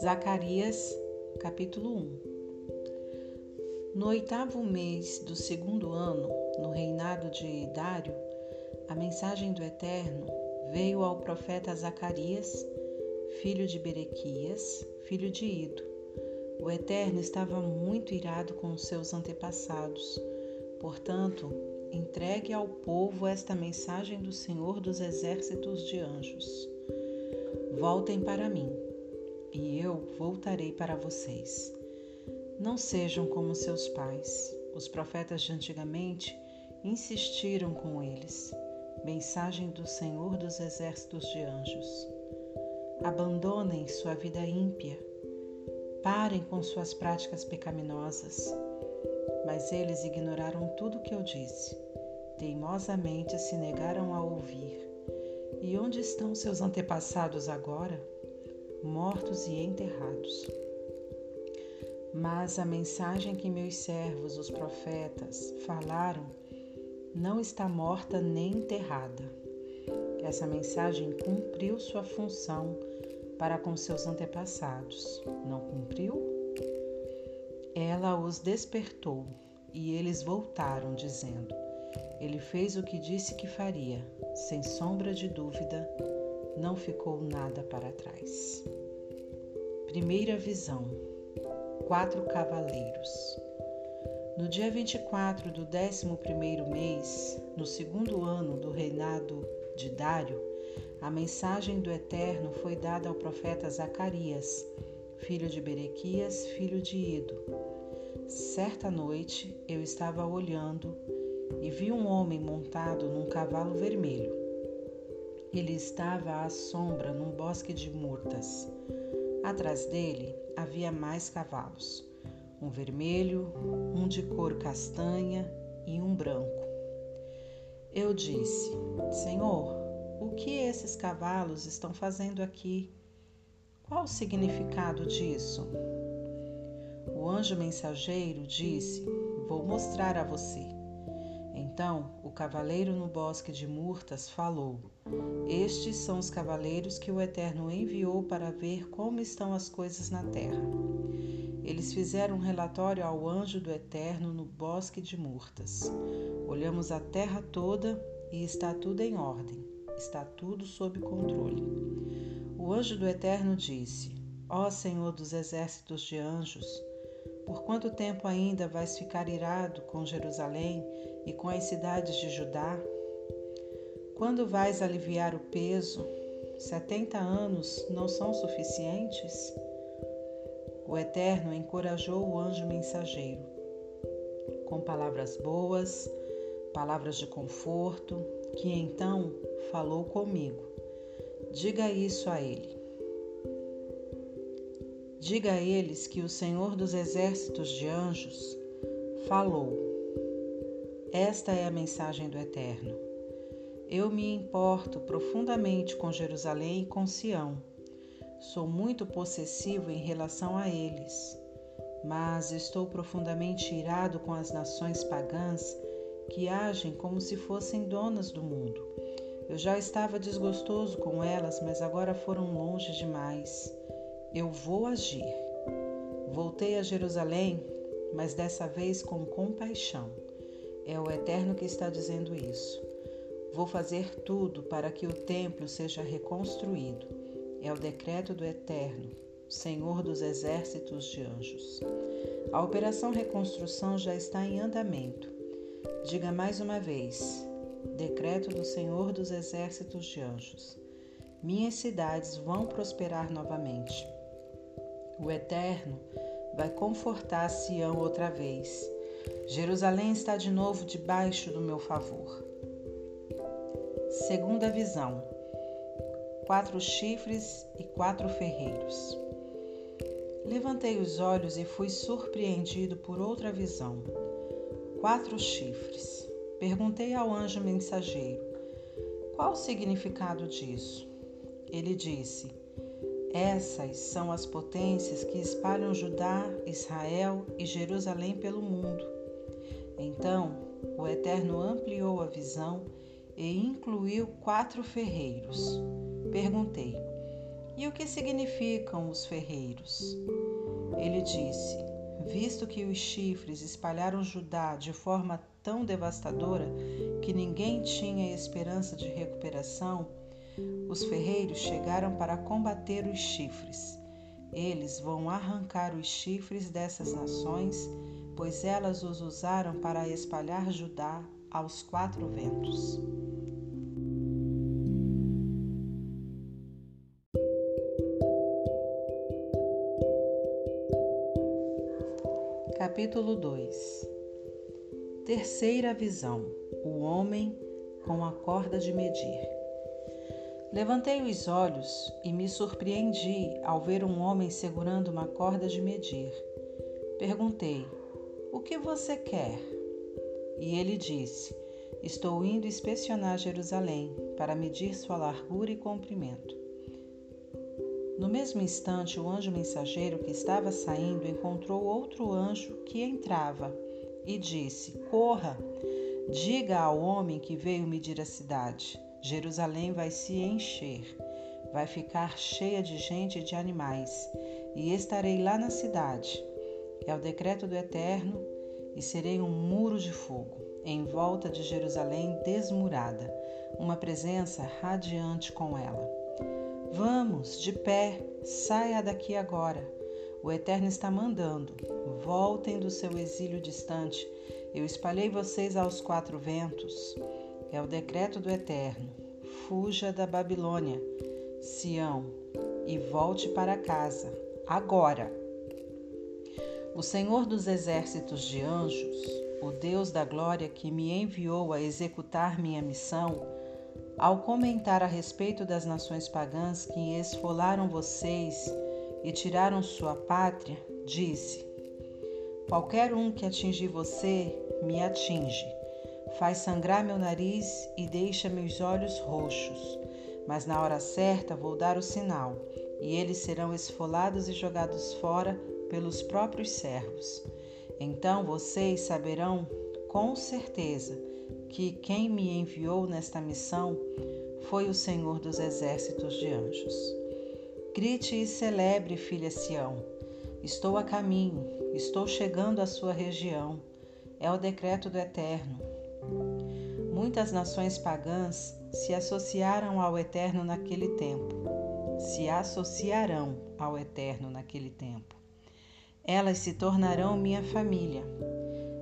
Zacarias, capítulo 1 No oitavo mês do segundo ano, no reinado de Dário, a mensagem do Eterno veio ao profeta Zacarias, filho de Berequias, filho de Ido. O Eterno estava muito irado com os seus antepassados, portanto, entregue ao povo esta mensagem do Senhor dos exércitos de anjos. Voltem para mim, e eu voltarei para vocês. Não sejam como seus pais. Os profetas de antigamente insistiram com eles. Mensagem do Senhor dos exércitos de anjos. Abandonem sua vida ímpia. Parem com suas práticas pecaminosas mas eles ignoraram tudo o que eu disse. Teimosamente se negaram a ouvir. E onde estão seus antepassados agora? Mortos e enterrados. Mas a mensagem que meus servos, os profetas, falaram não está morta nem enterrada. Essa mensagem cumpriu sua função para com seus antepassados. Não cumpriu? Ela os despertou e eles voltaram, dizendo: Ele fez o que disse que faria, sem sombra de dúvida, não ficou nada para trás. Primeira visão: Quatro cavaleiros. No dia 24 do 11 mês, no segundo ano do reinado de Dário, a mensagem do Eterno foi dada ao profeta Zacarias, filho de Berequias, filho de Ido. Certa noite eu estava olhando e vi um homem montado num cavalo vermelho. Ele estava à sombra num bosque de murtas. Atrás dele havia mais cavalos, um vermelho, um de cor castanha e um branco. Eu disse: Senhor, o que esses cavalos estão fazendo aqui? Qual o significado disso? O anjo mensageiro disse: Vou mostrar a você. Então o cavaleiro no bosque de Murtas falou: Estes são os cavaleiros que o Eterno enviou para ver como estão as coisas na terra. Eles fizeram um relatório ao anjo do Eterno no bosque de Murtas. Olhamos a terra toda e está tudo em ordem, está tudo sob controle. O anjo do Eterno disse: Ó Senhor dos exércitos de anjos, por quanto tempo ainda vais ficar irado com Jerusalém e com as cidades de Judá? Quando vais aliviar o peso? Setenta anos não são suficientes? O Eterno encorajou o anjo mensageiro com palavras boas, palavras de conforto, que então falou comigo. Diga isso a ele. Diga a eles que o Senhor dos exércitos de anjos falou. Esta é a mensagem do Eterno. Eu me importo profundamente com Jerusalém e com Sião. Sou muito possessivo em relação a eles, mas estou profundamente irado com as nações pagãs que agem como se fossem donas do mundo eu já estava desgostoso com elas, mas agora foram longe demais. Eu vou agir. Voltei a Jerusalém, mas dessa vez com compaixão. É o Eterno que está dizendo isso. Vou fazer tudo para que o templo seja reconstruído. É o decreto do Eterno, Senhor dos exércitos de anjos. A operação reconstrução já está em andamento. Diga mais uma vez: Decreto do Senhor dos Exércitos de Anjos. Minhas cidades vão prosperar novamente. O Eterno vai confortar Sião outra vez. Jerusalém está de novo debaixo do meu favor. Segunda visão: quatro chifres e quatro ferreiros. Levantei os olhos e fui surpreendido por outra visão. Quatro chifres. Perguntei ao anjo mensageiro: Qual o significado disso? Ele disse: Essas são as potências que espalham Judá, Israel e Jerusalém pelo mundo. Então o Eterno ampliou a visão e incluiu quatro ferreiros. Perguntei: E o que significam os ferreiros? Ele disse: Visto que os chifres espalharam Judá de forma tão devastadora que ninguém tinha esperança de recuperação, os ferreiros chegaram para combater os chifres. Eles vão arrancar os chifres dessas nações, pois elas os usaram para espalhar Judá aos quatro ventos. Capítulo 2 Terceira visão: O homem com a corda de medir. Levantei os olhos e me surpreendi ao ver um homem segurando uma corda de medir. Perguntei: O que você quer? E ele disse: Estou indo inspecionar Jerusalém para medir sua largura e comprimento. No mesmo instante, o anjo mensageiro que estava saindo encontrou outro anjo que entrava e disse: Corra, diga ao homem que veio medir a cidade Jerusalém vai se encher, vai ficar cheia de gente e de animais, e estarei lá na cidade. É o decreto do Eterno, e serei um muro de fogo em volta de Jerusalém desmurada, uma presença radiante com ela. Vamos, de pé, saia daqui agora. O Eterno está mandando. Voltem do seu exílio distante. Eu espalhei vocês aos quatro ventos. É o decreto do Eterno. Fuja da Babilônia, Sião, e volte para casa, agora. O Senhor dos exércitos de anjos, o Deus da glória que me enviou a executar minha missão, ao comentar a respeito das nações pagãs que esfolaram vocês e tiraram sua pátria, disse: Qualquer um que atingir você, me atinge Faz sangrar meu nariz e deixa meus olhos roxos. Mas na hora certa vou dar o sinal, e eles serão esfolados e jogados fora pelos próprios servos. Então vocês saberão com certeza que quem me enviou nesta missão foi o Senhor dos exércitos de anjos. Grite e celebre, filha Sião. Estou a caminho, estou chegando à sua região. É o decreto do Eterno. Muitas nações pagãs se associaram ao Eterno naquele tempo, se associarão ao Eterno naquele tempo. Elas se tornarão minha família.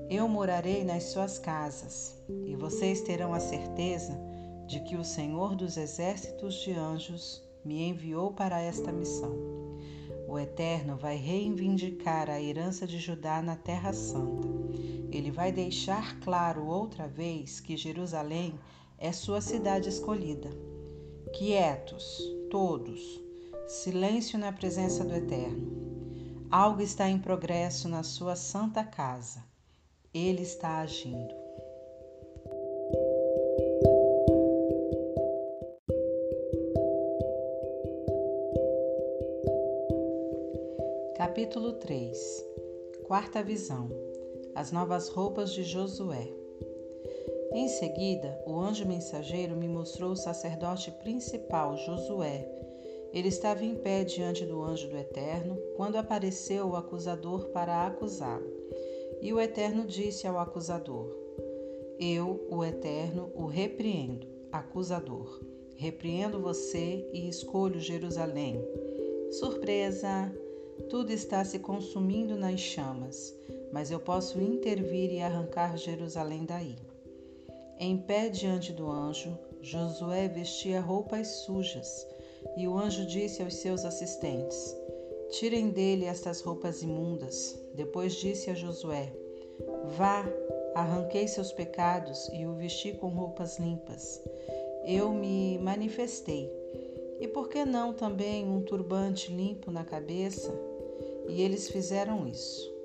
Eu morarei nas suas casas, e vocês terão a certeza de que o Senhor dos exércitos de anjos me enviou para esta missão. O Eterno vai reivindicar a herança de Judá na Terra Santa ele vai deixar claro outra vez que Jerusalém é sua cidade escolhida. Quietos, todos, silêncio na presença do Eterno. Algo está em progresso na sua santa casa. Ele está agindo. Capítulo 3 Quarta visão as novas roupas de Josué. Em seguida, o anjo mensageiro me mostrou o sacerdote principal, Josué. Ele estava em pé diante do anjo do Eterno quando apareceu o acusador para acusá-lo. E o Eterno disse ao acusador: Eu, o Eterno, o repreendo, acusador. Repreendo você e escolho Jerusalém. Surpresa! Tudo está se consumindo nas chamas mas eu posso intervir e arrancar Jerusalém daí. Em pé diante do anjo, Josué vestia roupas sujas, e o anjo disse aos seus assistentes: Tirem dele estas roupas imundas. Depois disse a Josué: Vá, arranquei seus pecados e o vesti com roupas limpas. Eu me manifestei. E por que não também um turbante limpo na cabeça? E eles fizeram isso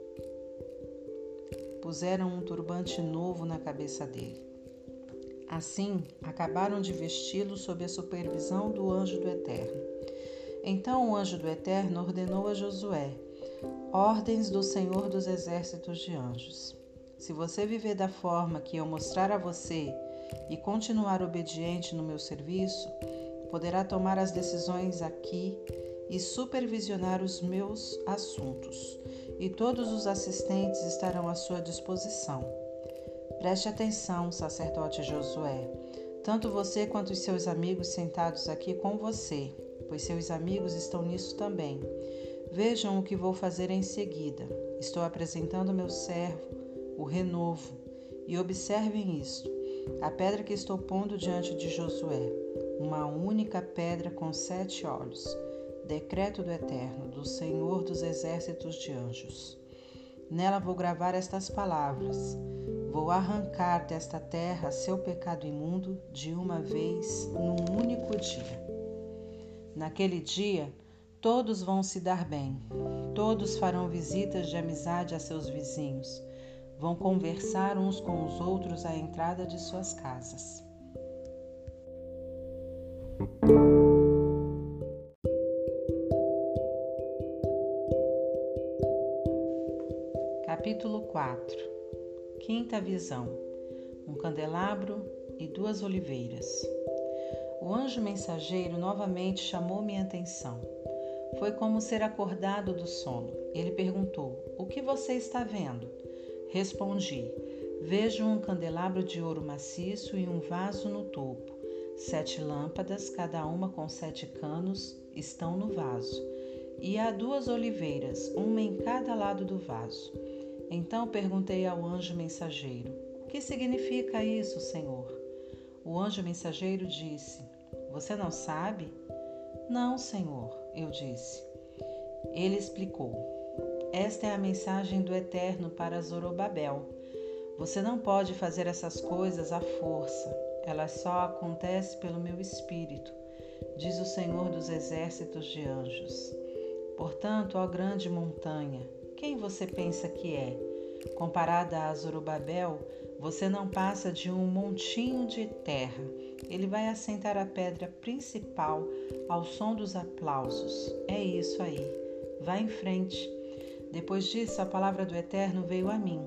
puseram um turbante novo na cabeça dele. Assim, acabaram de vesti-lo sob a supervisão do anjo do Eterno. Então o anjo do Eterno ordenou a Josué: Ordens do Senhor dos exércitos de anjos. Se você viver da forma que eu mostrar a você e continuar obediente no meu serviço, poderá tomar as decisões aqui e supervisionar os meus assuntos, e todos os assistentes estarão à sua disposição. Preste atenção, sacerdote Josué, tanto você quanto os seus amigos sentados aqui com você, pois seus amigos estão nisso também. Vejam o que vou fazer em seguida. Estou apresentando meu servo, o renovo, e observem isto: a pedra que estou pondo diante de Josué, uma única pedra com sete olhos, decreto do Eterno, do Senhor dos exércitos de anjos. Nela vou gravar estas palavras: Vou arrancar desta terra seu pecado imundo de uma vez, num único dia. Naquele dia, Todos vão se dar bem, todos farão visitas de amizade a seus vizinhos, vão conversar uns com os outros à entrada de suas casas. Capítulo 4 Quinta visão: um candelabro e duas oliveiras. O anjo mensageiro novamente chamou minha atenção. Foi como ser acordado do sono. Ele perguntou: O que você está vendo? Respondi: Vejo um candelabro de ouro maciço e um vaso no topo. Sete lâmpadas, cada uma com sete canos, estão no vaso. E há duas oliveiras, uma em cada lado do vaso. Então perguntei ao anjo mensageiro: que significa isso, Senhor? O anjo mensageiro disse: Você não sabe? Não, Senhor eu disse. Ele explicou: Esta é a mensagem do Eterno para Zorobabel. Você não pode fazer essas coisas à força, elas só acontecem pelo meu espírito, diz o Senhor dos exércitos de anjos. Portanto, ó grande montanha, quem você pensa que é? Comparada a Zorobabel, você não passa de um montinho de terra. Ele vai assentar a pedra principal ao som dos aplausos. É isso aí. Vá em frente. Depois disso, a palavra do Eterno veio a mim.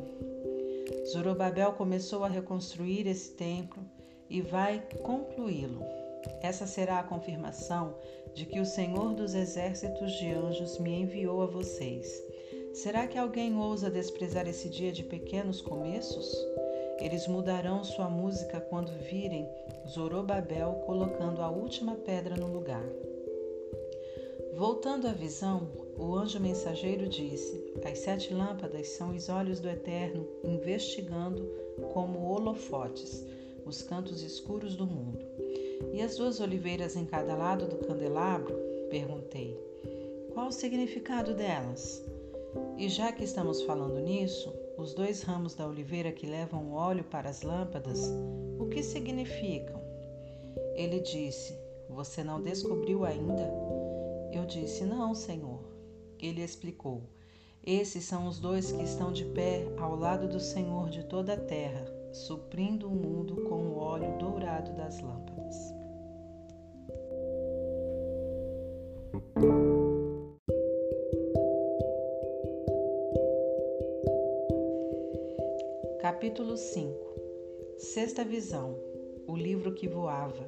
Zorobabel começou a reconstruir esse templo e vai concluí-lo. Essa será a confirmação de que o Senhor dos exércitos de anjos me enviou a vocês. Será que alguém ousa desprezar esse dia de pequenos começos? Eles mudarão sua música quando virem Zorobabel colocando a última pedra no lugar. Voltando à visão, o anjo mensageiro disse: As sete lâmpadas são os olhos do Eterno investigando como holofotes os cantos escuros do mundo. E as duas oliveiras em cada lado do candelabro? Perguntei. Qual o significado delas? E já que estamos falando nisso, os dois ramos da oliveira que levam óleo para as lâmpadas, o que significam? Ele disse: Você não descobriu ainda? Eu disse: Não, Senhor. Ele explicou: Esses são os dois que estão de pé ao lado do Senhor de toda a terra, suprindo o mundo com o óleo dourado das lâmpadas. Capítulo 5 Sexta visão O livro que voava.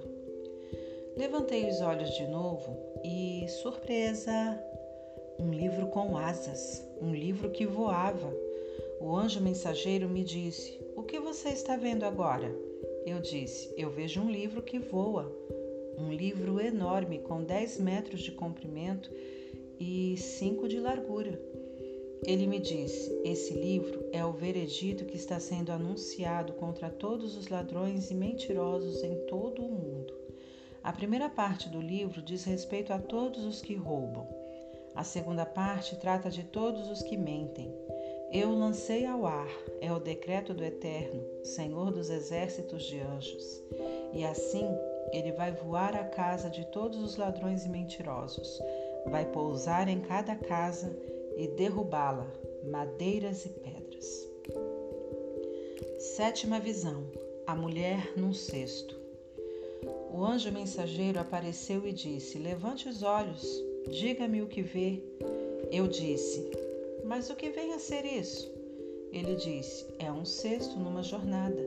Levantei os olhos de novo e, surpresa, um livro com asas, um livro que voava. O anjo mensageiro me disse: O que você está vendo agora? Eu disse: Eu vejo um livro que voa. Um livro enorme com 10 metros de comprimento e 5 de largura. Ele me disse: Esse livro é o veredito que está sendo anunciado contra todos os ladrões e mentirosos em todo o mundo. A primeira parte do livro diz respeito a todos os que roubam. A segunda parte trata de todos os que mentem. Eu lancei ao ar, é o decreto do Eterno, Senhor dos exércitos de anjos. E assim ele vai voar à casa de todos os ladrões e mentirosos, vai pousar em cada casa e derrubá-la, madeiras e pedras. Sétima visão: a mulher num cesto. O anjo mensageiro apareceu e disse: Levante os olhos, diga-me o que vê. Eu disse: Mas o que vem a ser isso? Ele disse: É um cesto numa jornada.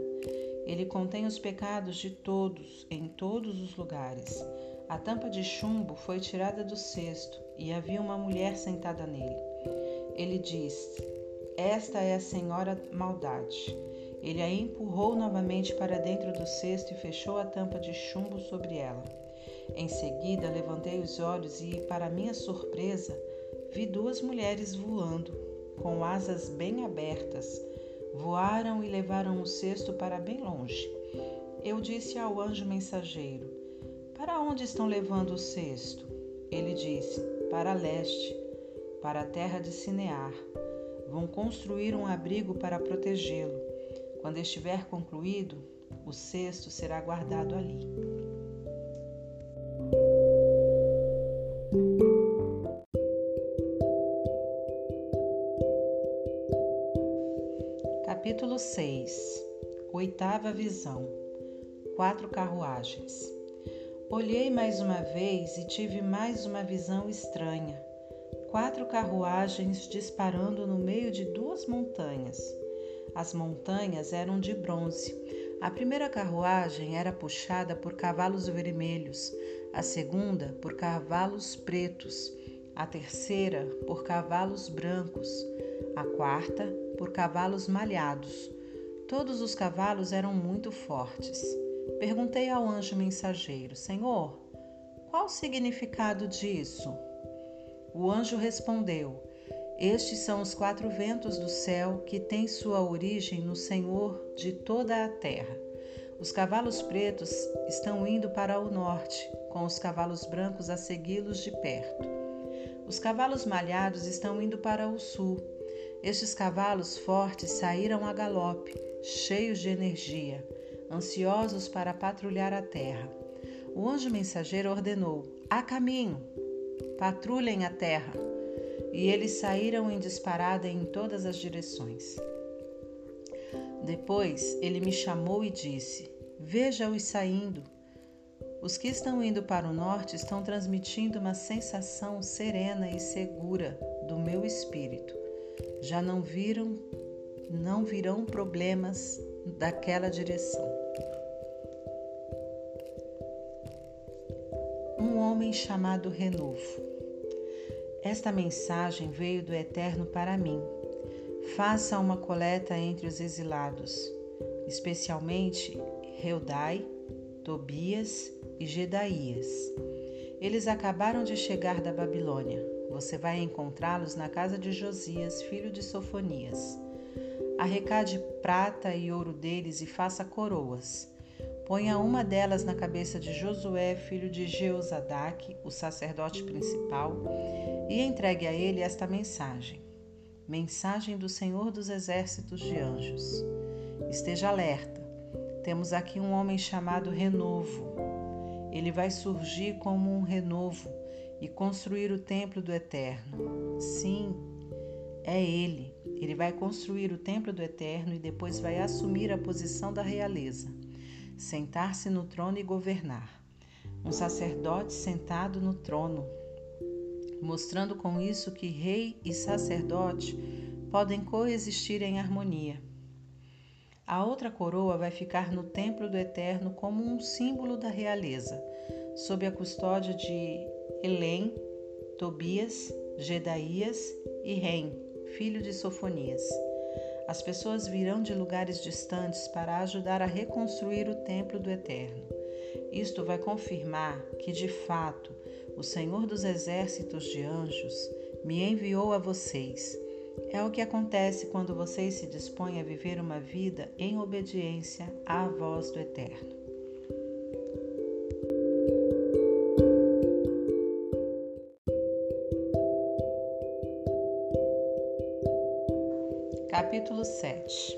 Ele contém os pecados de todos, em todos os lugares. A tampa de chumbo foi tirada do cesto e havia uma mulher sentada nele. Ele disse: Esta é a senhora Maldade. Ele a empurrou novamente para dentro do cesto e fechou a tampa de chumbo sobre ela. Em seguida, levantei os olhos e, para minha surpresa, vi duas mulheres voando, com asas bem abertas. Voaram e levaram o cesto para bem longe. Eu disse ao anjo mensageiro: Para onde estão levando o cesto? Ele disse: Para leste, para a terra de Sinear. Vão construir um abrigo para protegê-lo. Quando estiver concluído, o cesto será guardado ali. Capítulo 6 Oitava visão Quatro carruagens. Olhei mais uma vez e tive mais uma visão estranha. Quatro carruagens disparando no meio de duas montanhas. As montanhas eram de bronze. A primeira carruagem era puxada por cavalos vermelhos, a segunda por cavalos pretos, a terceira por cavalos brancos, a quarta por cavalos malhados. Todos os cavalos eram muito fortes. Perguntei ao anjo mensageiro: Senhor, qual o significado disso? O anjo respondeu: Estes são os quatro ventos do céu que têm sua origem no Senhor de toda a terra. Os cavalos pretos estão indo para o norte, com os cavalos brancos a segui-los de perto. Os cavalos malhados estão indo para o sul. Estes cavalos fortes saíram a galope, cheios de energia, ansiosos para patrulhar a terra. O anjo mensageiro ordenou: Há caminho! Patrulhem a terra! E eles saíram em disparada em todas as direções. Depois ele me chamou e disse: Veja-os saindo. Os que estão indo para o norte estão transmitindo uma sensação serena e segura do meu espírito. Já não viram, não virão problemas daquela direção. Um homem chamado Renovo. Esta mensagem veio do Eterno para mim. Faça uma coleta entre os exilados, especialmente Reudai, Tobias e Gedaías. Eles acabaram de chegar da Babilônia. Você vai encontrá-los na casa de Josias, filho de Sofonias. Arrecade prata e ouro deles e faça coroas. Ponha uma delas na cabeça de Josué, filho de Jeozadaque, o sacerdote principal, e entregue a ele esta mensagem: Mensagem do Senhor dos Exércitos de Anjos. Esteja alerta. Temos aqui um homem chamado Renovo. Ele vai surgir como um renovo e construir o templo do Eterno. Sim, é ele. Ele vai construir o templo do Eterno e depois vai assumir a posição da realeza, sentar-se no trono e governar. Um sacerdote sentado no trono, mostrando com isso que rei e sacerdote podem coexistir em harmonia. A outra coroa vai ficar no templo do Eterno como um símbolo da realeza, sob a custódia de Elém, Tobias, Gedaías e Rem, filho de Sofonias. As pessoas virão de lugares distantes para ajudar a reconstruir o templo do Eterno. Isto vai confirmar que, de fato, o Senhor dos exércitos de anjos me enviou a vocês. É o que acontece quando vocês se dispõem a viver uma vida em obediência à voz do Eterno. Capítulo 7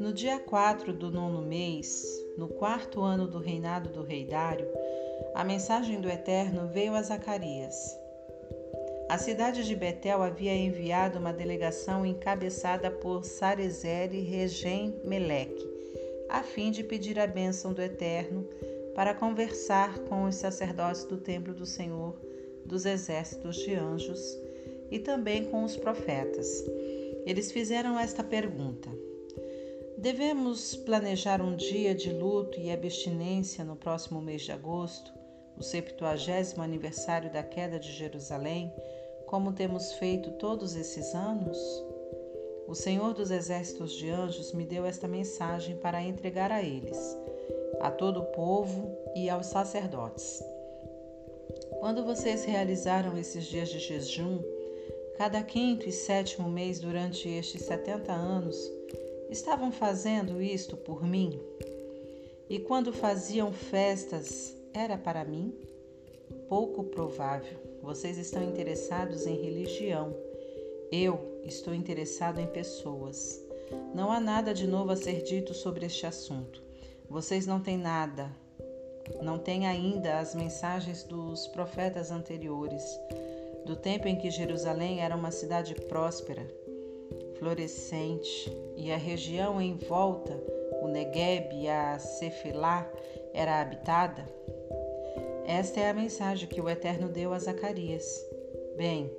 No dia 4 do nono mês, no quarto ano do reinado do rei Dário, a mensagem do Eterno veio a Zacarias. A cidade de Betel havia enviado uma delegação encabeçada por Sarezer e Regem Meleque, a fim de pedir a bênção do Eterno para conversar com os sacerdotes do templo do Senhor dos exércitos de anjos e também com os profetas. Eles fizeram esta pergunta: Devemos planejar um dia de luto e abstinência no próximo mês de agosto o septuagésimo aniversário da queda de Jerusalém, como temos feito todos esses anos? O Senhor dos Exércitos de Anjos me deu esta mensagem para entregar a eles, a todo o povo e aos sacerdotes. Quando vocês realizaram esses dias de jejum, cada quinto e sétimo mês durante estes setenta anos, estavam fazendo isto por mim? E quando faziam festas, era para mim? Pouco provável. Vocês estão interessados em religião. Eu estou interessado em pessoas. Não há nada de novo a ser dito sobre este assunto. Vocês não têm nada, não têm ainda as mensagens dos profetas anteriores, do tempo em que Jerusalém era uma cidade próspera, florescente, e a região em volta, o Negueb e a Cefilá, era habitada? Esta é a mensagem que o Eterno deu a Zacarias. Bem,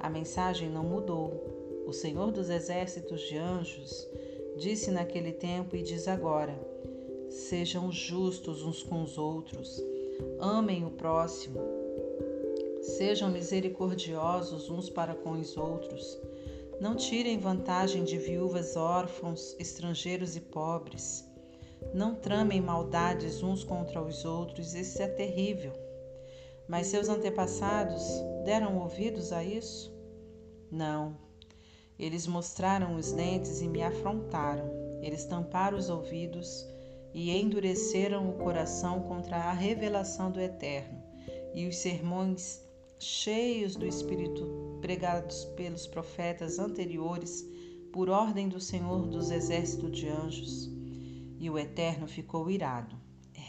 a mensagem não mudou. O Senhor dos exércitos de anjos disse naquele tempo e diz agora: Sejam justos uns com os outros, amem o próximo, sejam misericordiosos uns para com os outros. Não tirem vantagem de viúvas, órfãos, estrangeiros e pobres. Não tramem maldades uns contra os outros, isso é terrível. Mas seus antepassados deram ouvidos a isso? Não. Eles mostraram os dentes e me afrontaram. Eles tamparam os ouvidos e endureceram o coração contra a revelação do Eterno e os sermões cheios do Espírito pregados pelos profetas anteriores por ordem do Senhor dos exércitos de anjos. E o Eterno ficou irado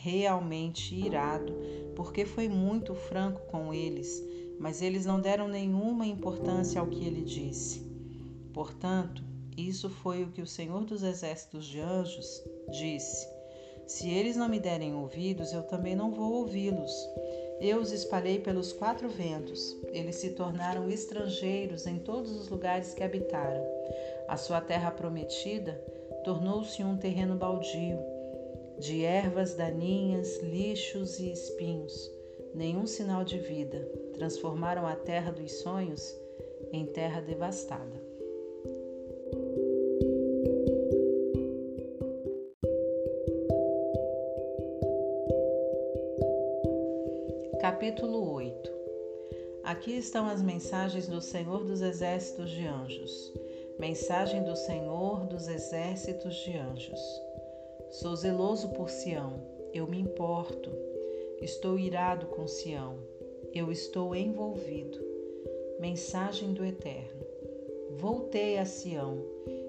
realmente irado, porque foi muito franco com eles, mas eles não deram nenhuma importância ao que ele disse. Portanto, isso foi o que o Senhor dos Exércitos de Anjos disse: Se eles não me derem ouvidos, eu também não vou ouvi-los. Eu os espalhei pelos quatro ventos. Eles se tornaram estrangeiros em todos os lugares que habitaram. A sua terra prometida tornou-se um terreno baldio de ervas daninhas, lixos e espinhos, nenhum sinal de vida, transformaram a terra dos sonhos em terra devastada. Capítulo 8 Aqui estão as mensagens do Senhor dos Exércitos de Anjos. Mensagem do Senhor dos Exércitos de Anjos. Sou zeloso por Sião, eu me importo. Estou irado com Sião, eu estou envolvido. Mensagem do Eterno. Voltei a Sião,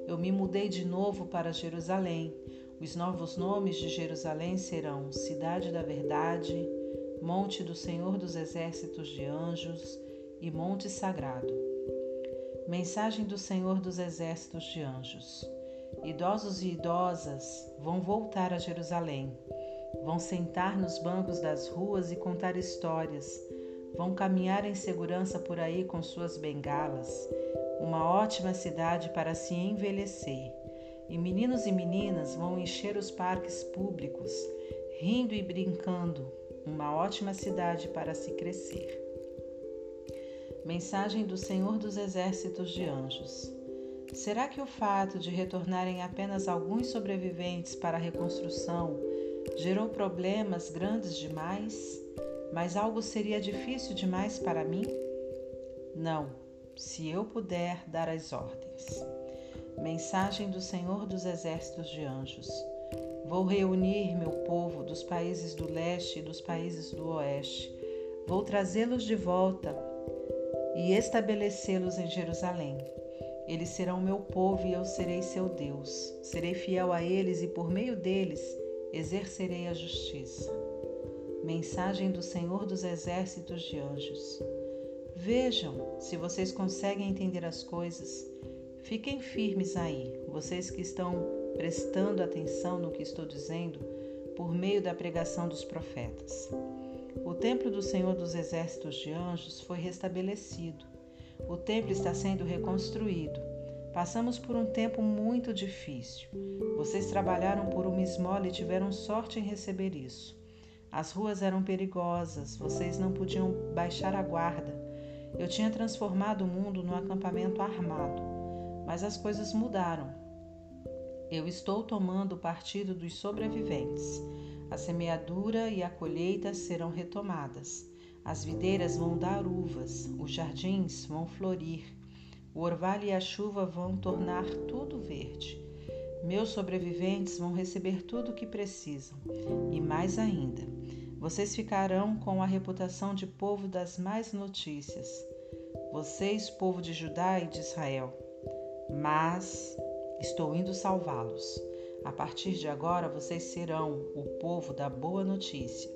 eu me mudei de novo para Jerusalém. Os novos nomes de Jerusalém serão Cidade da Verdade, Monte do Senhor dos Exércitos de Anjos e Monte Sagrado. Mensagem do Senhor dos Exércitos de Anjos. Idosos e idosas vão voltar a Jerusalém, vão sentar nos bancos das ruas e contar histórias, vão caminhar em segurança por aí com suas bengalas, uma ótima cidade para se envelhecer. E meninos e meninas vão encher os parques públicos, rindo e brincando, uma ótima cidade para se crescer. Mensagem do Senhor dos Exércitos de Anjos. Será que o fato de retornarem apenas alguns sobreviventes para a reconstrução gerou problemas grandes demais? Mas algo seria difícil demais para mim? Não, se eu puder dar as ordens. Mensagem do Senhor dos Exércitos de Anjos. Vou reunir meu povo dos países do leste e dos países do oeste. Vou trazê-los de volta e estabelecê-los em Jerusalém. Eles serão meu povo e eu serei seu Deus. Serei fiel a eles e por meio deles exercerei a justiça. Mensagem do Senhor dos Exércitos de Anjos. Vejam se vocês conseguem entender as coisas. Fiquem firmes aí, vocês que estão prestando atenção no que estou dizendo por meio da pregação dos profetas. O templo do Senhor dos Exércitos de Anjos foi restabelecido o templo está sendo reconstruído. Passamos por um tempo muito difícil. Vocês trabalharam por uma esmola e tiveram sorte em receber isso. As ruas eram perigosas, vocês não podiam baixar a guarda. Eu tinha transformado o mundo num acampamento armado, mas as coisas mudaram. Eu estou tomando o partido dos sobreviventes. A semeadura e a colheita serão retomadas. As videiras vão dar uvas, os jardins vão florir. O orvalho e a chuva vão tornar tudo verde. Meus sobreviventes vão receber tudo o que precisam, e mais ainda. Vocês ficarão com a reputação de povo das mais notícias. Vocês, povo de Judá e de Israel. Mas Estou indo salvá-los. A partir de agora vocês serão o povo da boa notícia.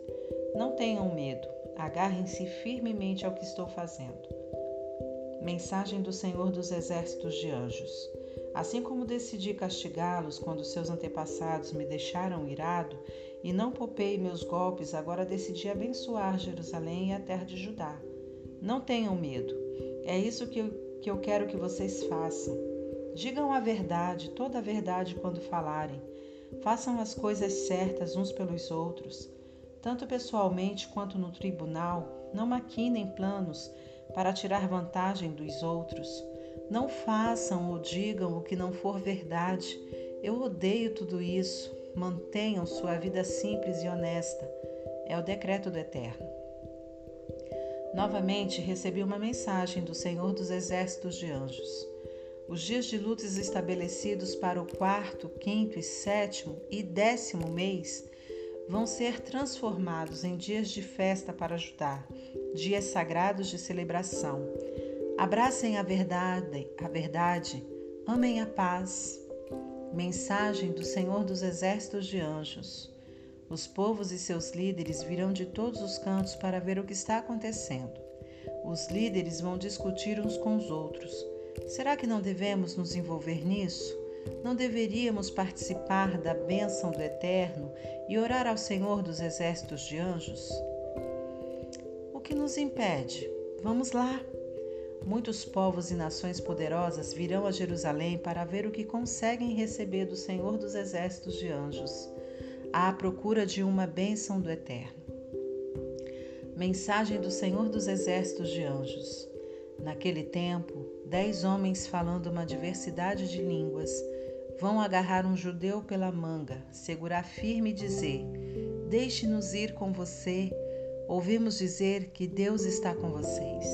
Não tenham medo, agarrem-se firmemente ao que estou fazendo. Mensagem do Senhor dos Exércitos de Anjos. Assim como decidi castigá-los quando seus antepassados me deixaram irado e não poupei meus golpes, agora decidi abençoar Jerusalém e a terra de Judá. Não tenham medo. É isso que eu, que eu quero que vocês façam. Digam a verdade, toda a verdade quando falarem. Façam as coisas certas uns pelos outros, tanto pessoalmente quanto no tribunal. Não maquinem planos para tirar vantagem dos outros. Não façam ou digam o que não for verdade. Eu odeio tudo isso. Mantenham sua vida simples e honesta. É o decreto do Eterno. Novamente recebi uma mensagem do Senhor dos Exércitos de Anjos. Os dias de lutas estabelecidos para o quarto, quinto e sétimo e décimo mês vão ser transformados em dias de festa para Judá, dias sagrados de celebração. Abracem a verdade, a verdade, amem a paz. Mensagem do Senhor dos Exércitos de Anjos. Os povos e seus líderes virão de todos os cantos para ver o que está acontecendo. Os líderes vão discutir uns com os outros Será que não devemos nos envolver nisso? Não deveríamos participar da bênção do Eterno e orar ao Senhor dos exércitos de anjos? O que nos impede? Vamos lá! Muitos povos e nações poderosas virão a Jerusalém para ver o que conseguem receber do Senhor dos exércitos de anjos, à procura de uma bênção do Eterno. Mensagem do Senhor dos exércitos de anjos. Naquele tempo, dez homens falando uma diversidade de línguas vão agarrar um judeu pela manga, segurar firme e dizer: Deixe-nos ir com você. Ouvimos dizer que Deus está com vocês.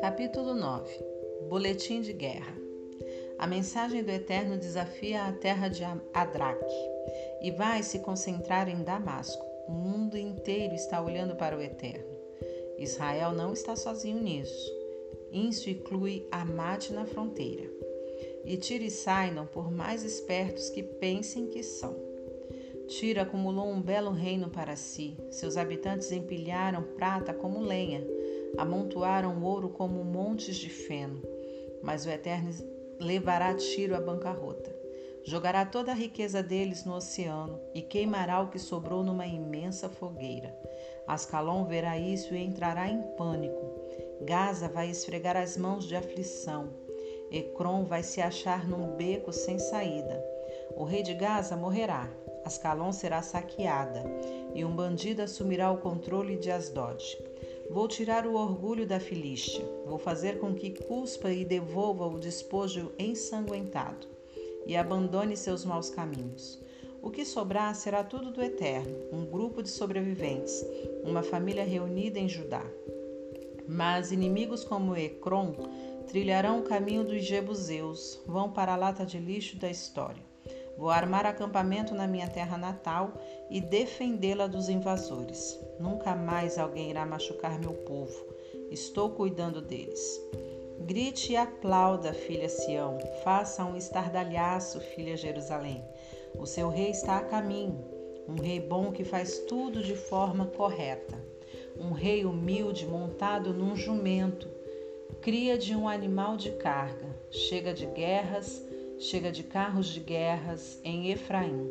Capítulo 9 Boletim de Guerra a mensagem do Eterno desafia a terra de Adraque e vai se concentrar em Damasco. O mundo inteiro está olhando para o Eterno. Israel não está sozinho nisso. Isso inclui Amate na fronteira. E Tiro e Sidon, por mais espertos que pensem que são. Tiro acumulou um belo reino para si. Seus habitantes empilharam prata como lenha, amontoaram ouro como montes de feno. Mas o Eterno levará Tiro à bancarrota. Jogará toda a riqueza deles no oceano e queimará o que sobrou numa imensa fogueira. Ascalon verá isso e entrará em pânico. Gaza vai esfregar as mãos de aflição. Ecrom vai se achar num beco sem saída. O rei de Gaza morrerá. Ascalon será saqueada e um bandido assumirá o controle de Asdod. Vou tirar o orgulho da Filístia, vou fazer com que cuspa e devolva o despojo ensanguentado e abandone seus maus caminhos. O que sobrar será tudo do Eterno, um grupo de sobreviventes, uma família reunida em Judá. Mas inimigos como Ecrom trilharão o caminho dos Jebuseus, vão para a lata de lixo da história. Vou armar acampamento na minha terra natal e defendê-la dos invasores. Nunca mais alguém irá machucar meu povo. Estou cuidando deles. Grite e aplauda, filha Sião. Faça um estardalhaço, filha Jerusalém. O seu rei está a caminho. Um rei bom que faz tudo de forma correta. Um rei humilde montado num jumento. Cria de um animal de carga. Chega de guerras Chega de carros de guerras em Efraim.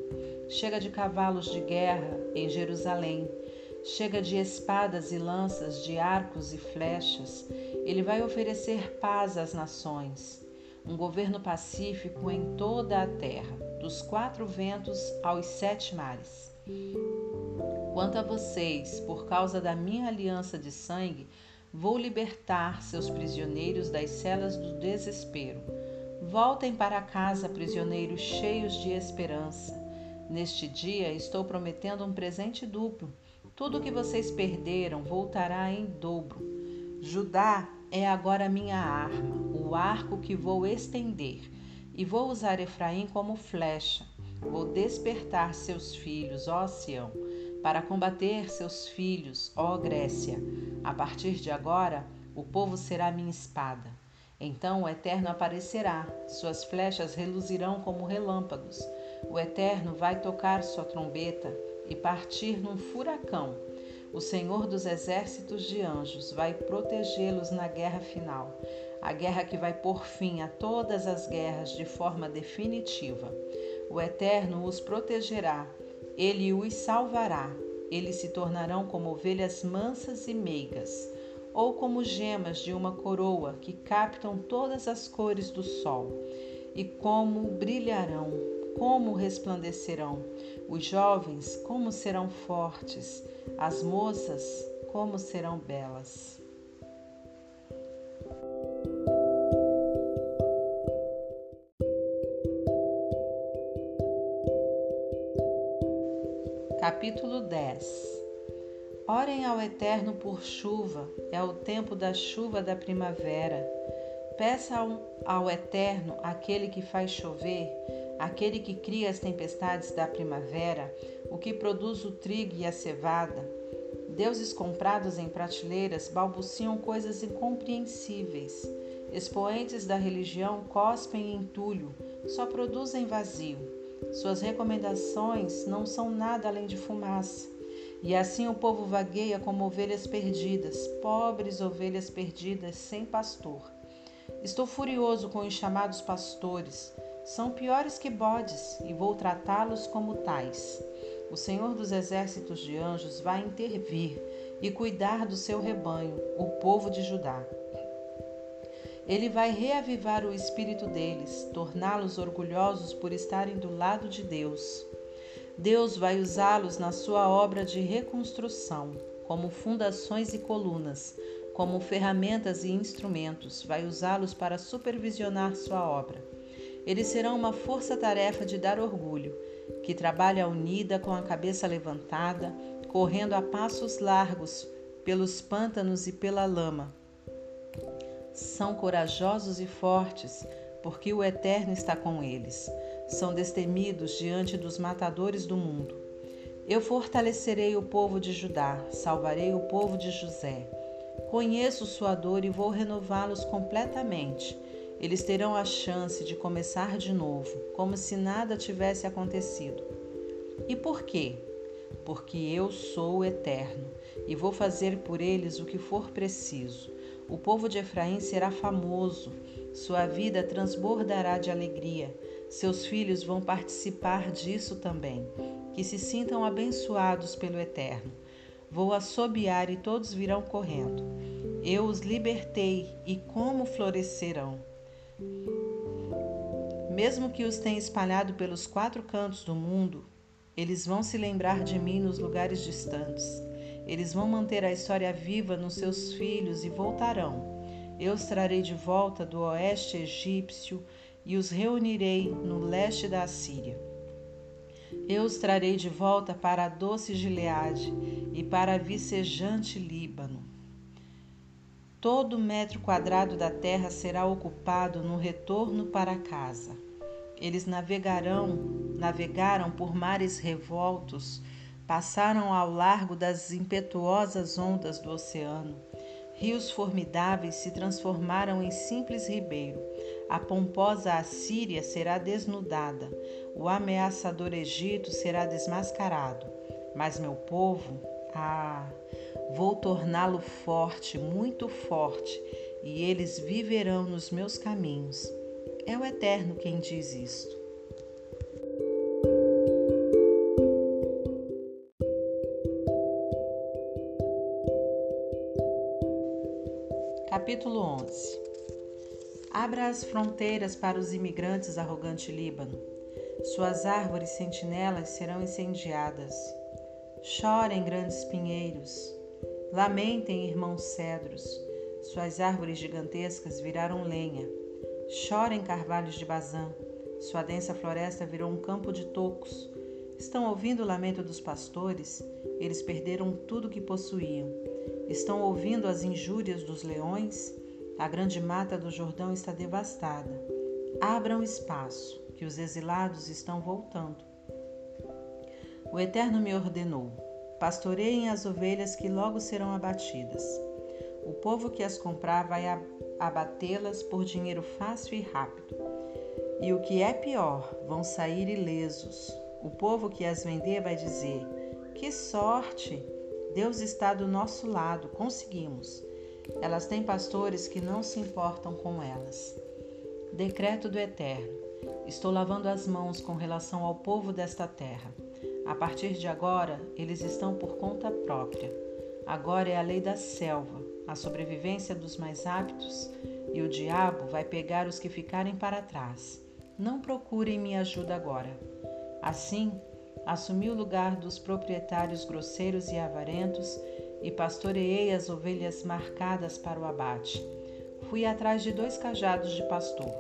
Chega de cavalos de guerra em Jerusalém. Chega de espadas e lanças, de arcos e flechas. Ele vai oferecer paz às nações, um governo pacífico em toda a terra, dos quatro ventos aos sete mares. Quanto a vocês, por causa da minha aliança de sangue, vou libertar seus prisioneiros das celas do desespero. Voltem para casa, prisioneiros cheios de esperança. Neste dia estou prometendo um presente duplo. Tudo o que vocês perderam voltará em dobro. Judá é agora minha arma, o arco que vou estender, e vou usar Efraim como flecha. Vou despertar seus filhos, ó Sião para combater seus filhos, ó Grécia. A partir de agora, o povo será minha espada. Então o Eterno aparecerá, suas flechas reluzirão como relâmpagos. O Eterno vai tocar sua trombeta e partir num furacão. O Senhor dos exércitos de anjos vai protegê-los na guerra final, a guerra que vai pôr fim a todas as guerras de forma definitiva. O Eterno os protegerá ele os salvará. Eles se tornarão como ovelhas mansas e meigas, ou como gemas de uma coroa que captam todas as cores do sol. E como brilharão, como resplandecerão. Os jovens, como serão fortes. As moças, como serão belas. Capítulo 10 Orem ao Eterno por chuva, é o tempo da chuva da primavera. Peçam ao Eterno, aquele que faz chover, aquele que cria as tempestades da primavera, o que produz o trigo e a cevada. Deuses comprados em prateleiras balbuciam coisas incompreensíveis. Expoentes da religião cospem entulho, só produzem vazio. Suas recomendações não são nada além de fumaça. E assim o povo vagueia como ovelhas perdidas, pobres ovelhas perdidas sem pastor. Estou furioso com os chamados pastores. São piores que bodes e vou tratá-los como tais. O Senhor dos exércitos de anjos vai intervir e cuidar do seu rebanho, o povo de Judá. Ele vai reavivar o espírito deles, torná-los orgulhosos por estarem do lado de Deus. Deus vai usá-los na sua obra de reconstrução, como fundações e colunas, como ferramentas e instrumentos, vai usá-los para supervisionar sua obra. Eles serão uma força-tarefa de dar orgulho, que trabalha unida com a cabeça levantada, correndo a passos largos pelos pântanos e pela lama, são corajosos e fortes, porque o Eterno está com eles. São destemidos diante dos matadores do mundo. Eu fortalecerei o povo de Judá, salvarei o povo de José. Conheço sua dor e vou renová-los completamente. Eles terão a chance de começar de novo, como se nada tivesse acontecido. E por quê? Porque eu sou o Eterno e vou fazer por eles o que for preciso. O povo de Efraim será famoso, sua vida transbordará de alegria. Seus filhos vão participar disso também. Que se sintam abençoados pelo Eterno. Vou assobiar e todos virão correndo. Eu os libertei e como florescerão. Mesmo que os tenha espalhado pelos quatro cantos do mundo, eles vão se lembrar de mim nos lugares distantes. Eles vão manter a história viva nos seus filhos e voltarão. Eu os trarei de volta do oeste egípcio e os reunirei no leste da Assíria. Eu os trarei de volta para a doce Gileade e para a vicejante Líbano. Todo metro quadrado da terra será ocupado no retorno para casa. Eles navegarão, navegaram por mares revoltos passaram ao largo das impetuosas ondas do oceano. Rios formidáveis se transformaram em simples ribeiro. A pomposa Assíria será desnudada. O ameaçador Egito será desmascarado. Mas meu povo, ah, vou torná-lo forte, muito forte, e eles viverão nos meus caminhos. É o Eterno quem diz isto. Capítulo 11 Abra as fronteiras para os imigrantes, arrogante Líbano. Suas árvores sentinelas serão incendiadas. Chorem, grandes pinheiros. Lamentem, irmãos cedros. Suas árvores gigantescas viraram lenha. Chorem, carvalhos de Bazã. Sua densa floresta virou um campo de tocos. Estão ouvindo o lamento dos pastores? Eles perderam tudo que possuíam. Estão ouvindo as injúrias dos leões? A grande mata do Jordão está devastada. Abram espaço, que os exilados estão voltando. O Eterno me ordenou: pastoreiem as ovelhas que logo serão abatidas. O povo que as comprar vai abatê-las por dinheiro fácil e rápido. E o que é pior, vão sair ilesos. O povo que as vender vai dizer: Que sorte! Deus está do nosso lado, conseguimos. Elas têm pastores que não se importam com elas. Decreto do Eterno: Estou lavando as mãos com relação ao povo desta terra. A partir de agora, eles estão por conta própria. Agora é a lei da selva, a sobrevivência dos mais aptos, e o diabo vai pegar os que ficarem para trás. Não procurem minha ajuda agora. Assim, assumi o lugar dos proprietários grosseiros e avarentos e pastoreei as ovelhas marcadas para o abate. Fui atrás de dois cajados de pastor.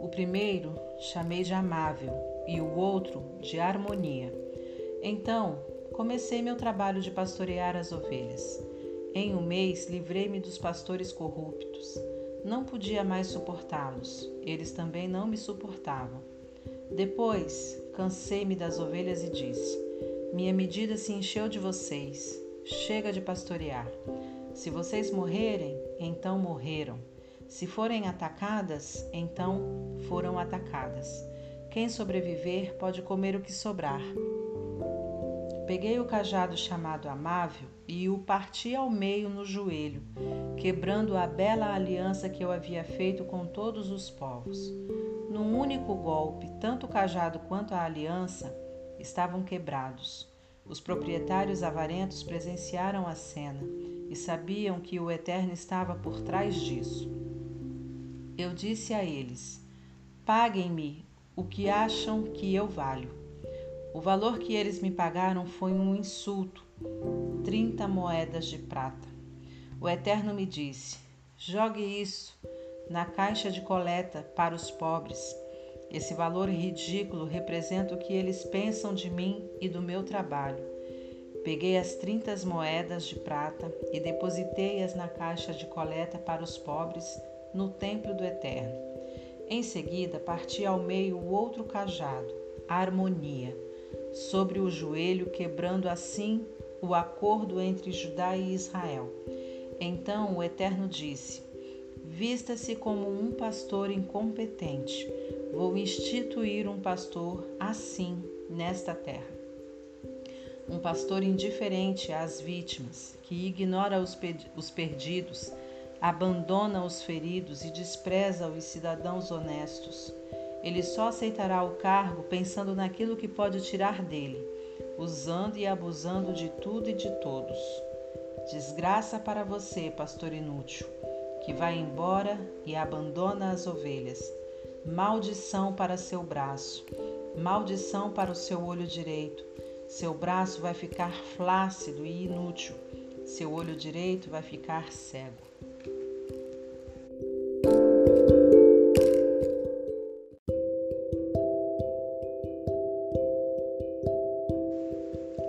O primeiro chamei de amável e o outro de harmonia. Então, comecei meu trabalho de pastorear as ovelhas. Em um mês, livrei-me dos pastores corruptos. Não podia mais suportá-los, eles também não me suportavam. Depois, cansei-me das ovelhas e disse: Minha medida se encheu de vocês, chega de pastorear. Se vocês morrerem, então morreram. Se forem atacadas, então foram atacadas. Quem sobreviver pode comer o que sobrar. Peguei o cajado chamado Amável e o parti ao meio no joelho, quebrando a bela aliança que eu havia feito com todos os povos. Num único golpe, tanto o cajado quanto a aliança estavam quebrados. Os proprietários avarentos presenciaram a cena e sabiam que o Eterno estava por trás disso. Eu disse a eles: Paguem-me o que acham que eu valho. O valor que eles me pagaram foi um insulto: 30 moedas de prata. O Eterno me disse: Jogue isso na caixa de coleta para os pobres. Esse valor ridículo representa o que eles pensam de mim e do meu trabalho. Peguei as 30 moedas de prata e depositei-as na caixa de coleta para os pobres no templo do Eterno. Em seguida, parti ao meio o outro cajado, a harmonia, sobre o joelho, quebrando assim o acordo entre Judá e Israel. Então o Eterno disse: Vista-se como um pastor incompetente. Vou instituir um pastor assim nesta terra. Um pastor indiferente às vítimas, que ignora os, os perdidos, abandona os feridos e despreza os cidadãos honestos. Ele só aceitará o cargo pensando naquilo que pode tirar dele, usando e abusando de tudo e de todos. Desgraça para você, pastor inútil que vai embora e abandona as ovelhas. Maldição para seu braço, maldição para o seu olho direito. Seu braço vai ficar flácido e inútil, seu olho direito vai ficar cego.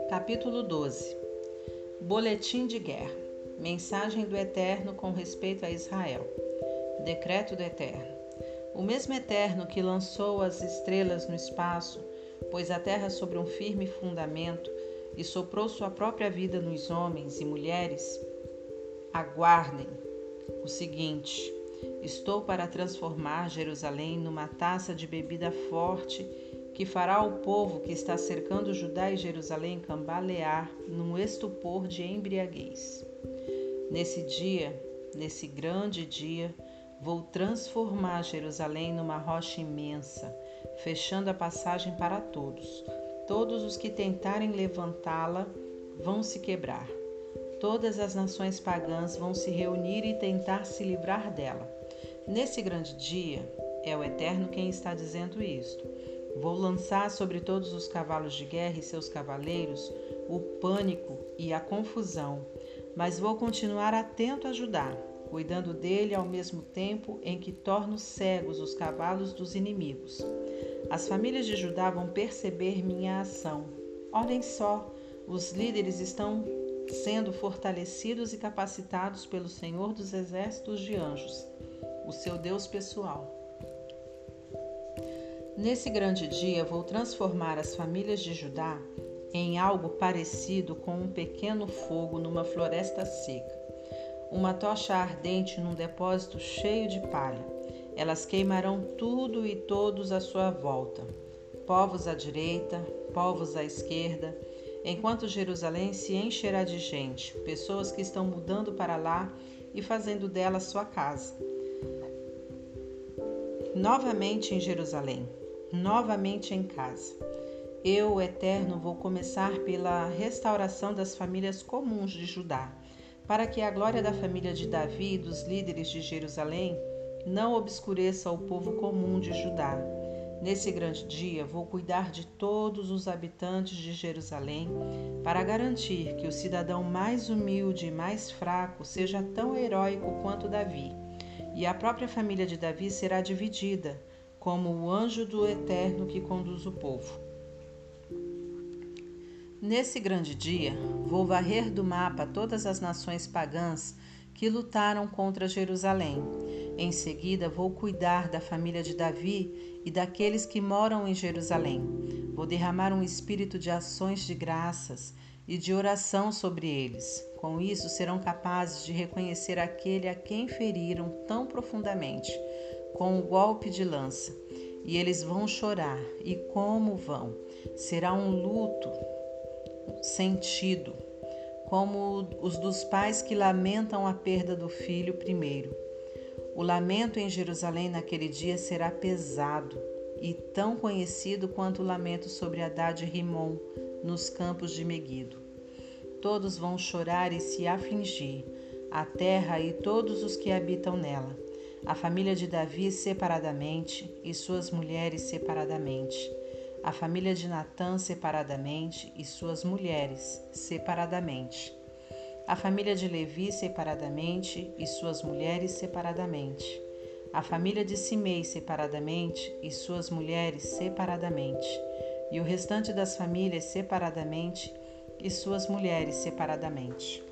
Capítulo 12 Boletim de Guerra Mensagem do Eterno com respeito a Israel. Decreto do Eterno. O mesmo Eterno que lançou as estrelas no espaço, pôs a terra sobre um firme fundamento e soprou sua própria vida nos homens e mulheres, aguardem o seguinte: estou para transformar Jerusalém numa taça de bebida forte que fará o povo que está cercando Judá e Jerusalém cambalear num estupor de embriaguez. Nesse dia, nesse grande dia, vou transformar Jerusalém numa rocha imensa, fechando a passagem para todos. Todos os que tentarem levantá-la vão se quebrar. todas as nações pagãs vão se reunir e tentar se livrar dela. Nesse grande dia, é o Eterno quem está dizendo isto. Vou lançar sobre todos os cavalos de guerra e seus cavaleiros o pânico e a confusão, mas vou continuar atento a Judá, cuidando dele ao mesmo tempo em que torno cegos os cavalos dos inimigos. As famílias de Judá vão perceber minha ação. Olhem só, os líderes estão sendo fortalecidos e capacitados pelo Senhor dos Exércitos de Anjos, o seu Deus pessoal. Nesse grande dia, vou transformar as famílias de Judá em algo parecido com um pequeno fogo numa floresta seca, uma tocha ardente num depósito cheio de palha. Elas queimarão tudo e todos à sua volta, povos à direita, povos à esquerda, enquanto Jerusalém se encherá de gente, pessoas que estão mudando para lá e fazendo dela sua casa. Novamente em Jerusalém, novamente em casa. Eu, Eterno, vou começar pela restauração das famílias comuns de Judá, para que a glória da família de Davi e dos líderes de Jerusalém não obscureça o povo comum de Judá Nesse grande dia, vou cuidar de todos os habitantes de Jerusalém para garantir que o cidadão mais humilde e mais fraco seja tão heróico quanto Davi. E a própria família de Davi será dividida, como o anjo do Eterno que conduz o povo. Nesse grande dia, vou varrer do mapa todas as nações pagãs que lutaram contra Jerusalém. Em seguida, vou cuidar da família de Davi e daqueles que moram em Jerusalém. Vou derramar um espírito de ações de graças e de oração sobre eles. Com isso, serão capazes de reconhecer aquele a quem feriram tão profundamente, com o golpe de lança. E eles vão chorar, e como vão? Será um luto sentido como os dos pais que lamentam a perda do filho primeiro. O lamento em Jerusalém naquele dia será pesado e tão conhecido quanto o lamento sobre Haddad e Rimon nos campos de Meguido. Todos vão chorar e se afligir, a terra e todos os que habitam nela, a família de Davi separadamente e suas mulheres separadamente a família de Natã separadamente e suas mulheres separadamente, a família de Levi separadamente e suas mulheres separadamente, a família de Simei separadamente e suas mulheres separadamente, e o restante das famílias separadamente e suas mulheres separadamente.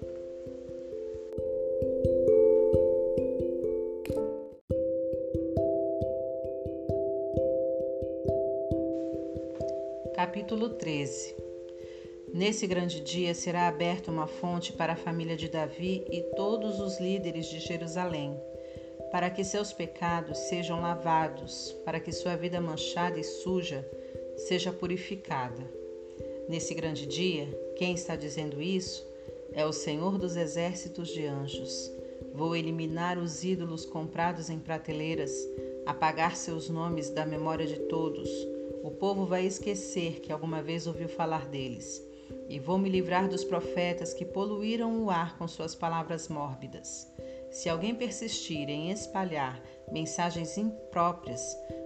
Capítulo 13 Nesse grande dia será aberta uma fonte para a família de Davi e todos os líderes de Jerusalém, para que seus pecados sejam lavados, para que sua vida manchada e suja seja purificada. Nesse grande dia, quem está dizendo isso é o Senhor dos exércitos de anjos. Vou eliminar os ídolos comprados em prateleiras, apagar seus nomes da memória de todos o povo vai esquecer que alguma vez ouviu falar deles. E vou me livrar dos profetas que poluíram o ar com suas palavras mórbidas. Se alguém persistir em espalhar mensagens impróprias,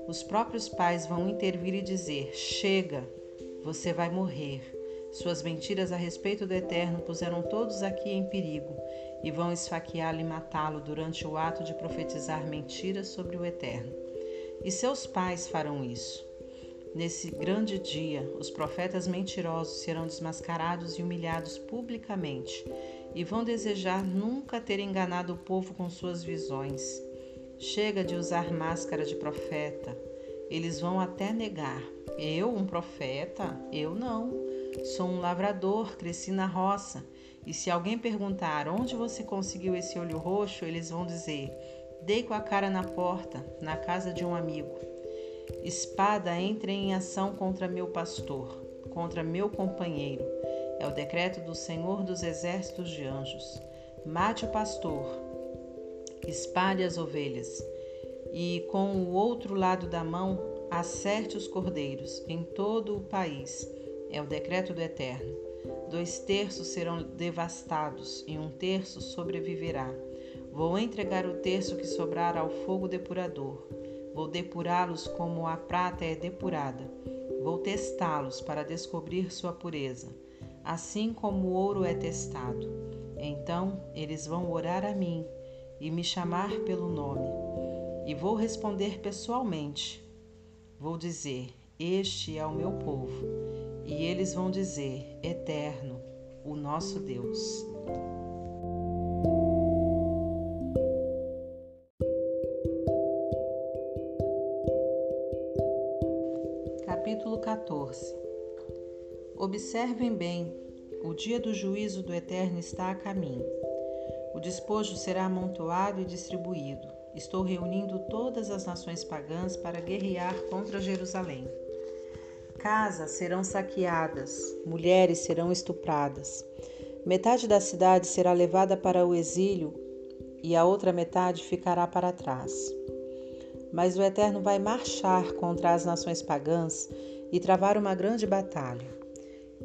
os próprios pais vão intervir e dizer: Chega, você vai morrer. Suas mentiras a respeito do Eterno puseram todos aqui em perigo e vão esfaqueá-lo e matá-lo durante o ato de profetizar mentiras sobre o Eterno. E seus pais farão isso. Nesse grande dia, os profetas mentirosos serão desmascarados e humilhados publicamente, e vão desejar nunca ter enganado o povo com suas visões. Chega de usar máscara de profeta. Eles vão até negar. Eu, um profeta? Eu não. Sou um lavrador, cresci na roça. E se alguém perguntar onde você conseguiu esse olho roxo, eles vão dizer: dei com a cara na porta, na casa de um amigo. Espada entre em ação contra meu pastor, contra meu companheiro. É o decreto do Senhor dos Exércitos de Anjos. Mate o pastor, espalhe as ovelhas, e com o outro lado da mão acerte os cordeiros em todo o país. É o decreto do Eterno. Dois terços serão devastados e um terço sobreviverá. Vou entregar o terço que sobrar ao fogo depurador. Vou depurá-los como a prata é depurada. Vou testá-los para descobrir sua pureza, assim como o ouro é testado. Então eles vão orar a mim e me chamar pelo nome. E vou responder pessoalmente. Vou dizer: Este é o meu povo e eles vão dizer: Eterno, o nosso Deus. Observem bem, o dia do juízo do Eterno está a caminho. O despojo será amontoado e distribuído. Estou reunindo todas as nações pagãs para guerrear contra Jerusalém. Casas serão saqueadas, mulheres serão estupradas. Metade da cidade será levada para o exílio e a outra metade ficará para trás. Mas o Eterno vai marchar contra as nações pagãs e travar uma grande batalha.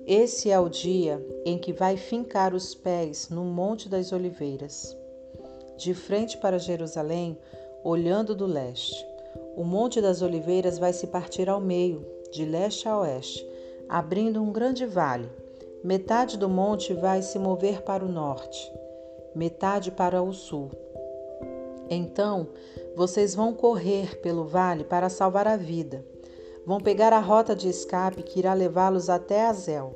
Esse é o dia em que vai fincar os pés no Monte das Oliveiras, de frente para Jerusalém, olhando do leste. O Monte das Oliveiras vai se partir ao meio de leste a oeste, abrindo um grande vale. Metade do monte vai se mover para o norte, metade para o sul. Então vocês vão correr pelo vale para salvar a vida. Vão pegar a rota de escape que irá levá-los até Azel.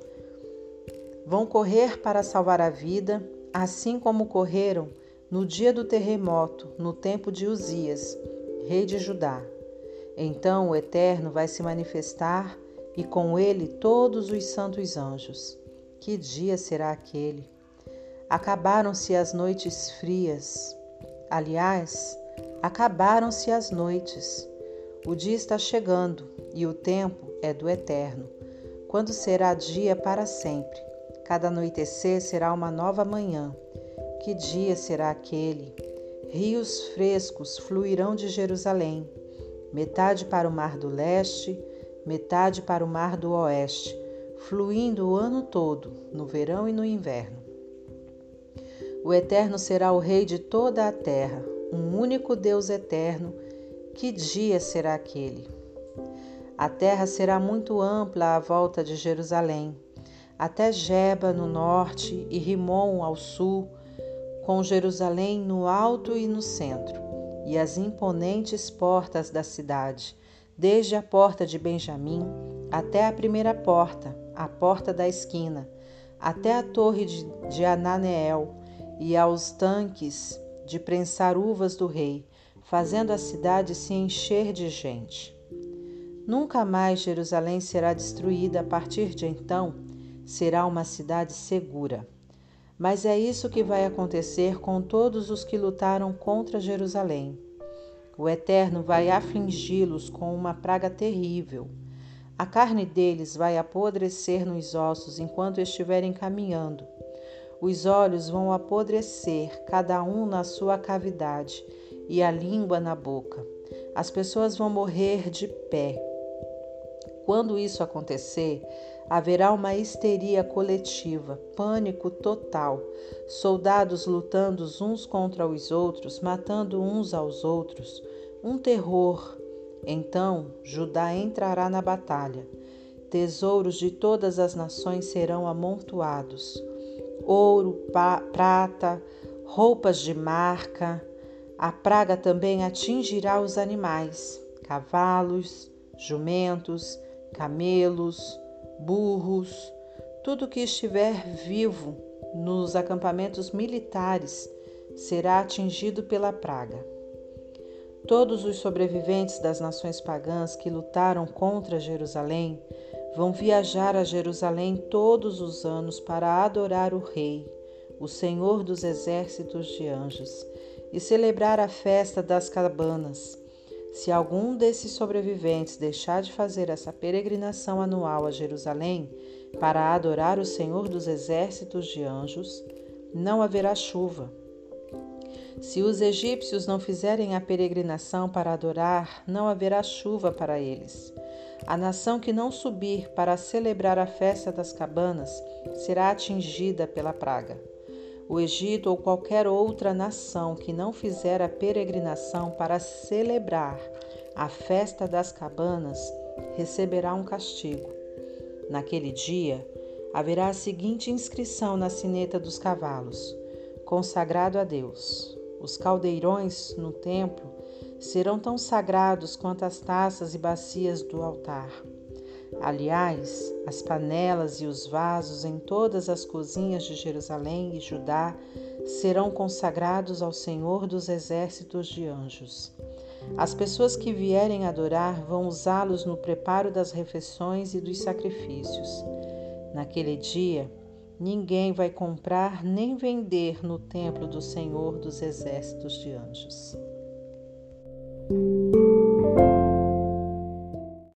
Vão correr para salvar a vida, assim como correram no dia do terremoto, no tempo de Uzias, rei de Judá. Então o Eterno vai se manifestar e com ele todos os santos anjos. Que dia será aquele? Acabaram-se as noites frias. Aliás, acabaram-se as noites. O dia está chegando e o tempo é do Eterno. Quando será dia para sempre? Cada anoitecer será uma nova manhã. Que dia será aquele? Rios frescos fluirão de Jerusalém metade para o mar do leste, metade para o mar do oeste, fluindo o ano todo, no verão e no inverno. O Eterno será o Rei de toda a terra, um único Deus eterno. Que dia será aquele? A terra será muito ampla à volta de Jerusalém, até Geba no norte e Rimon ao sul, com Jerusalém no alto e no centro e as imponentes portas da cidade, desde a porta de Benjamim até a primeira porta, a porta da esquina, até a torre de, de Ananeel e aos tanques de prensar uvas do rei, fazendo a cidade se encher de gente. Nunca mais Jerusalém será destruída a partir de então, será uma cidade segura. Mas é isso que vai acontecer com todos os que lutaram contra Jerusalém. O Eterno vai afligi-los com uma praga terrível. A carne deles vai apodrecer nos ossos enquanto estiverem caminhando. Os olhos vão apodrecer, cada um na sua cavidade, e a língua na boca. As pessoas vão morrer de pé. Quando isso acontecer, haverá uma histeria coletiva, pânico total, soldados lutando uns contra os outros, matando uns aos outros, um terror. Então Judá entrará na batalha. Tesouros de todas as nações serão amontoados: ouro, prata, roupas de marca. A praga também atingirá os animais, cavalos, jumentos, camelos, burros, tudo que estiver vivo nos acampamentos militares será atingido pela praga. Todos os sobreviventes das nações pagãs que lutaram contra Jerusalém vão viajar a Jerusalém todos os anos para adorar o Rei, o Senhor dos exércitos de anjos, e celebrar a festa das cabanas se algum desses sobreviventes deixar de fazer essa peregrinação anual a Jerusalém para adorar o Senhor dos exércitos de anjos, não haverá chuva. Se os egípcios não fizerem a peregrinação para adorar, não haverá chuva para eles. A nação que não subir para celebrar a festa das cabanas será atingida pela praga. O Egito ou qualquer outra nação que não fizer a peregrinação para celebrar a festa das cabanas receberá um castigo. Naquele dia, haverá a seguinte inscrição na sineta dos cavalos: Consagrado a Deus. Os caldeirões no templo serão tão sagrados quanto as taças e bacias do altar. Aliás, as panelas e os vasos em todas as cozinhas de Jerusalém e Judá serão consagrados ao Senhor dos exércitos de anjos. As pessoas que vierem adorar vão usá-los no preparo das refeições e dos sacrifícios. Naquele dia, ninguém vai comprar nem vender no templo do Senhor dos exércitos de anjos.